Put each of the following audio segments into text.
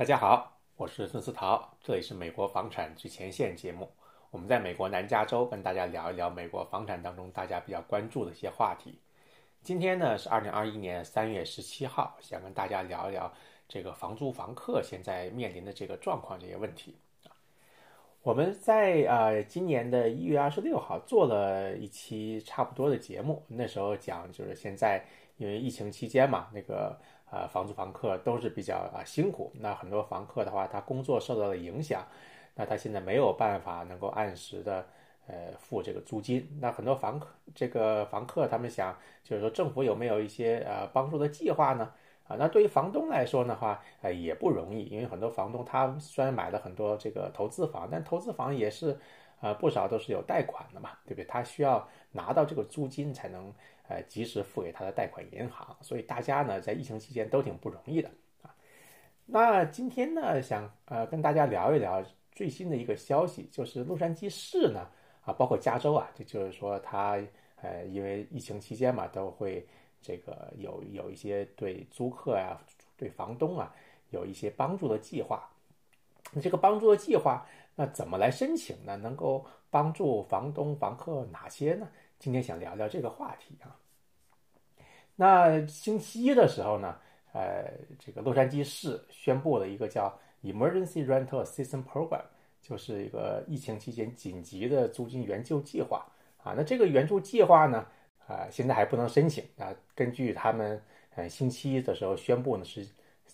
大家好，我是孙思桃，这里是美国房产最前线节目。我们在美国南加州跟大家聊一聊美国房产当中大家比较关注的一些话题。今天呢是二零二一年三月十七号，想跟大家聊一聊这个房租房客现在面临的这个状况这些问题我们在呃今年的一月二十六号做了一期差不多的节目，那时候讲就是现在因为疫情期间嘛，那个。啊，房租房客都是比较啊辛苦。那很多房客的话，他工作受到了影响，那他现在没有办法能够按时的呃付这个租金。那很多房客这个房客他们想，就是说政府有没有一些呃帮助的计划呢？啊，那对于房东来说的话，呃也不容易，因为很多房东他虽然买了很多这个投资房，但投资房也是呃不少都是有贷款的嘛，对不对？他需要拿到这个租金才能。呃，及时付给他的贷款银行，所以大家呢在疫情期间都挺不容易的啊。那今天呢，想呃跟大家聊一聊最新的一个消息，就是洛杉矶市呢啊，包括加州啊，这就是说它呃因为疫情期间嘛，都会这个有有一些对租客呀、对房东啊有一些帮助的计划。这个帮助的计划，那怎么来申请呢？能够帮助房东、房客哪些呢？今天想聊聊这个话题啊。那星期一的时候呢，呃，这个洛杉矶市宣布了一个叫 Emergency Rental Assistance Program，就是一个疫情期间紧急的租金援救计划啊。那这个援助计划呢，啊，现在还不能申请啊。根据他们呃星期一的时候宣布呢，是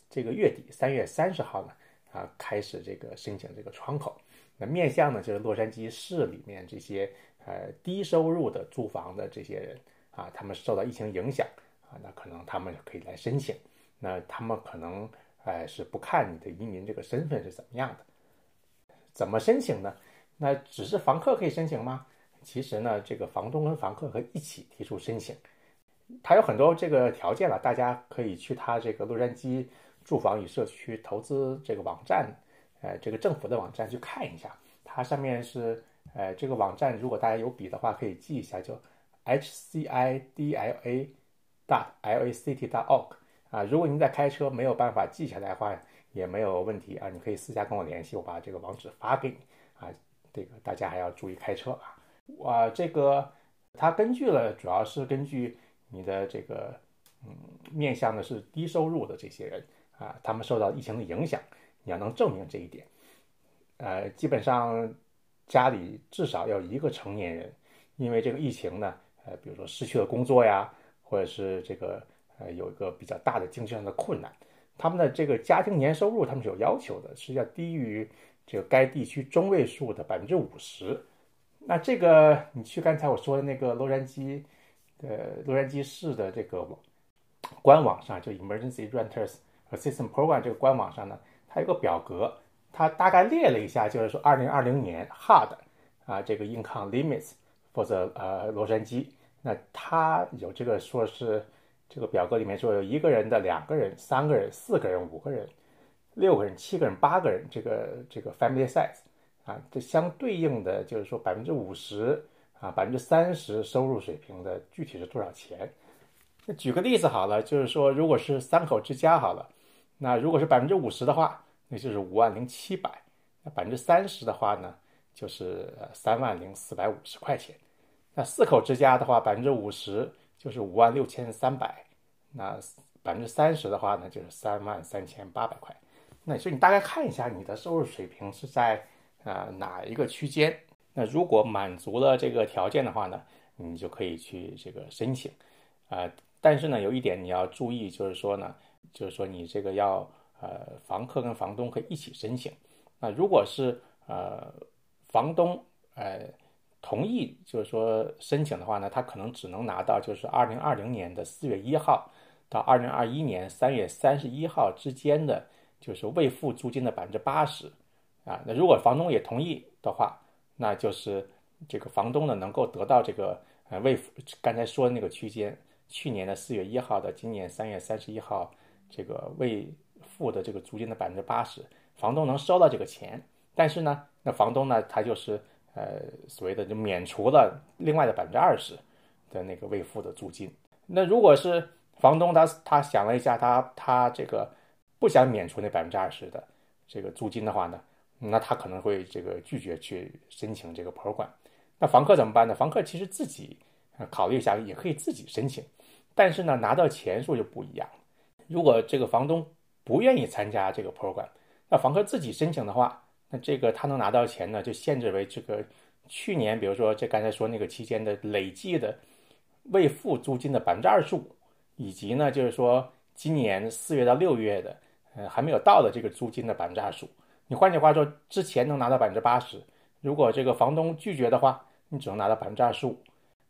这个月底三月三十号呢啊开始这个申请这个窗口。那面向呢就是洛杉矶市里面这些。呃，低收入的租房的这些人啊，他们受到疫情影响啊，那可能他们可以来申请。那他们可能哎是不看你的移民这个身份是怎么样的，怎么申请呢？那只是房客可以申请吗？其实呢，这个房东跟房客可以一起提出申请。他有很多这个条件了，大家可以去他这个洛杉矶住房与社区投资这个网站，呃，这个政府的网站去看一下，它上面是。呃，这个网站如果大家有笔的话，可以记一下，就 h c i d l a dot l a c t dot org 啊。如果您在开车没有办法记下来的话，也没有问题啊，你可以私下跟我联系，我把这个网址发给你啊。这个大家还要注意开车啊。哇，这个它根据了，主要是根据你的这个嗯，面向的是低收入的这些人啊，他们受到疫情的影响，你要能证明这一点。呃，基本上。家里至少要一个成年人，因为这个疫情呢，呃，比如说失去了工作呀，或者是这个呃有一个比较大的经济上的困难，他们的这个家庭年收入他们是有要求的，是要低于这个该地区中位数的百分之五十。那这个你去刚才我说的那个洛杉矶呃洛杉矶市的这个官网上，就 Emergency Renters Assistance Program 这个官网上呢，它有个表格。他大概列了一下，就是说，二零二零年 hard 啊，这个 income limits for the 呃洛杉矶，那他有这个说是这个表格里面说有一个人的、两个人、三个人、四个人、五个人、六个人、七个人、八个人，这个这个 family size 啊，这相对应的就是说百分之五十啊，百分之三十收入水平的具体是多少钱？那举个例子好了，就是说，如果是三口之家好了，那如果是百分之五十的话。那就是五万零七百，那百分之三十的话呢，就是三万零四百五十块钱。那四口之家的话，百分之五十就是五万六千三百，那百分之三十的话呢，就是三万三千八百块。那所以你大概看一下你的收入水平是在啊哪一个区间？那如果满足了这个条件的话呢，你就可以去这个申请啊。但是呢，有一点你要注意，就是说呢，就是说你这个要。呃，房客跟房东可以一起申请。那如果是呃房东呃同意，就是说申请的话呢，他可能只能拿到就是二零二零年的四月一号到二零二一年三月三十一号之间的，就是未付租金的百分之八十啊。那如果房东也同意的话，那就是这个房东呢能够得到这个呃未付刚才说的那个区间，去年的四月一号到今年三月三十一号这个未。付的这个租金的百分之八十，房东能收到这个钱，但是呢，那房东呢，他就是呃所谓的就免除了另外的百分之二十的那个未付的租金。那如果是房东他他想了一下，他他这个不想免除那百分之二十的，这个租金的话呢，那他可能会这个拒绝去申请这个破管。那房客怎么办呢？房客其实自己考虑一下，也可以自己申请，但是呢，拿到钱数就不一样。如果这个房东不愿意参加这个 program，那房客自己申请的话，那这个他能拿到钱呢，就限制为这个去年，比如说这刚才说那个期间的累计的未付租金的百分之二十五，以及呢，就是说今年四月到六月的，呃，还没有到的这个租金的百分之二十五。你换句话说，之前能拿到百分之八十。如果这个房东拒绝的话，你只能拿到百分之二十五。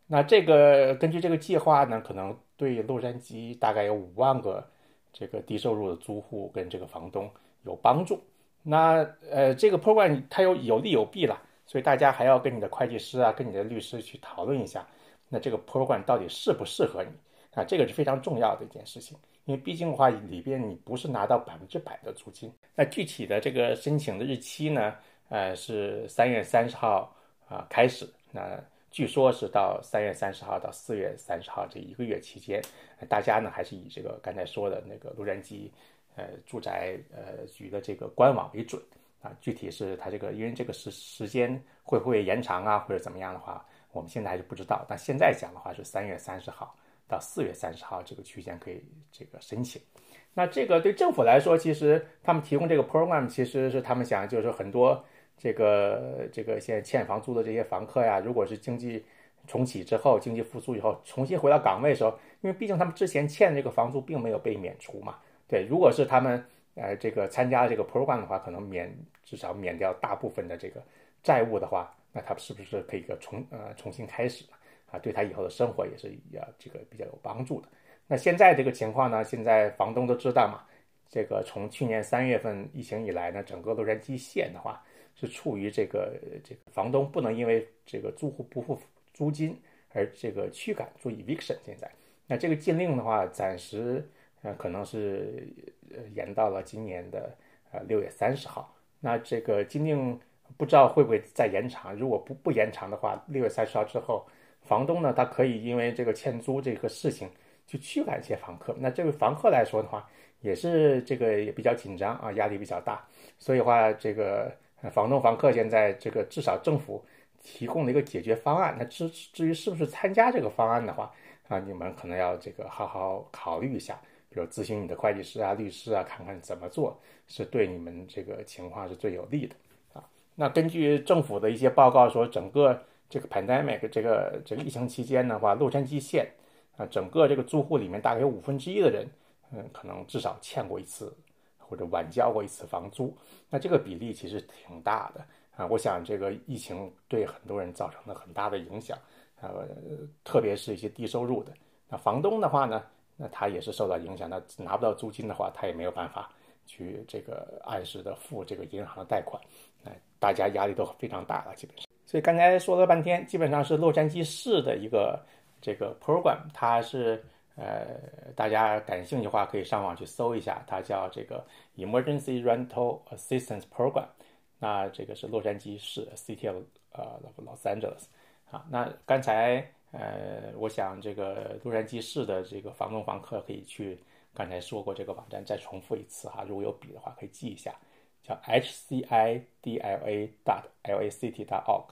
那这个根据这个计划呢，可能对洛杉矶大概有五万个这个低收入的租户跟这个房东有帮助。那呃，这个 program 它有有利有弊了，所以大家还要跟你的会计师啊，跟你的律师去讨论一下，那这个 program 到底适不适合你啊？这个是非常重要的一件事情，因为毕竟的话里边你不是拿到百分之百的租金。那具体的这个申请的日期呢？呃，是三月三十号啊开始。那据说是到三月三十号到四月三十号这一个月期间，大家呢还是以这个刚才说的那个洛杉矶呃住宅呃局的这个官网为准啊。具体是它这个因为这个时时间会不会延长啊，或者怎么样的话，我们现在还是不知道。但现在讲的话是三月三十号到四月三十号这个区间可以这个申请。那这个对政府来说，其实他们提供这个 program，其实是他们想就是说很多。这个这个现在欠房租的这些房客呀，如果是经济重启之后，经济复苏以后，重新回到岗位的时候，因为毕竟他们之前欠这个房租并没有被免除嘛。对，如果是他们呃这个参加这个 program 的话，可能免至少免掉大部分的这个债务的话，那他是不是可以个重呃重新开始啊？对他以后的生活也是要这个比较有帮助的。那现在这个情况呢，现在房东都知道嘛，这个从去年三月份疫情以来呢，整个洛杉矶县的话。是处于这个这个房东不能因为这个租户不付租金而这个驱赶做 eviction。现在，那这个禁令的话，暂时呃可能是延到了今年的呃六月三十号。那这个禁令不知道会不会再延长？如果不不延长的话，六月三十号之后，房东呢他可以因为这个欠租这个事情去驱赶一些房客。那这个房客来说的话，也是这个也比较紧张啊，压力比较大。所以话这个。房东、房客现在这个至少政府提供了一个解决方案。那至至于是不是参加这个方案的话啊，你们可能要这个好好考虑一下，比如咨询你的会计师啊、律师啊，看看怎么做是对你们这个情况是最有利的啊。那根据政府的一些报告说，整个这个 pandemic 这个这个疫情期间的话，洛杉矶县啊，整个这个住户里面大概有五分之一的人，嗯，可能至少欠过一次。或者晚交过一次房租，那这个比例其实挺大的啊。我想这个疫情对很多人造成了很大的影响，呃，特别是一些低收入的。那房东的话呢，那他也是受到影响，那拿不到租金的话，他也没有办法去这个按时的付这个银行的贷款，哎，大家压力都非常大了，基本上。所以刚才说了半天，基本上是洛杉矶市的一个这个 program，它是。呃，大家感兴趣的话，可以上网去搜一下，它叫这个 Emergency Rental Assistance Program。那这个是洛杉矶市 City of 呃 Los Angeles 啊。那刚才呃，我想这个洛杉矶市的这个房东房客可以去刚才说过这个网站，再重复一次哈。如果有笔的话，可以记一下，叫 HCIDLA dot LACT dot org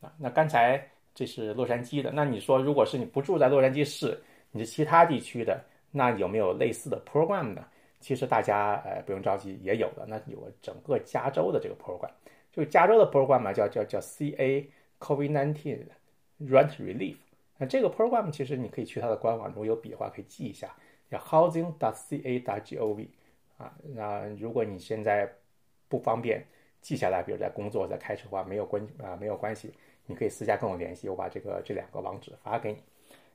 啊。那刚才这是洛杉矶的，那你说如果是你不住在洛杉矶市？你其他地区的，那有没有类似的 program 呢？其实大家呃不用着急，也有的。那有个整个加州的这个 program，就加州的 program 嘛，叫叫叫 CA COVID-19 Rent Relief。那这个 program 其实你可以去它的官网，如果有笔的话可以记一下，叫 housing.ca.gov 啊。那如果你现在不方便记下来，比如在工作在开车的话，没有关啊没有关系，你可以私下跟我联系，我把这个这两个网址发给你。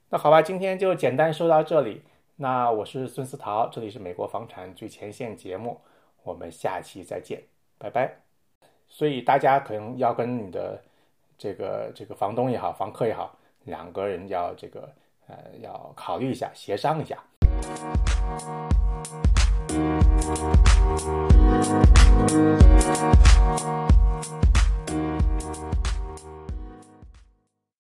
那好吧，今天就简单说到这里。那我是孙思桃，这里是美国房产最前线节目，我们下期再见，拜拜。所以大家可能要跟你的这个这个房东也好，房客也好，两个人要这个呃要考虑一下，协商一下。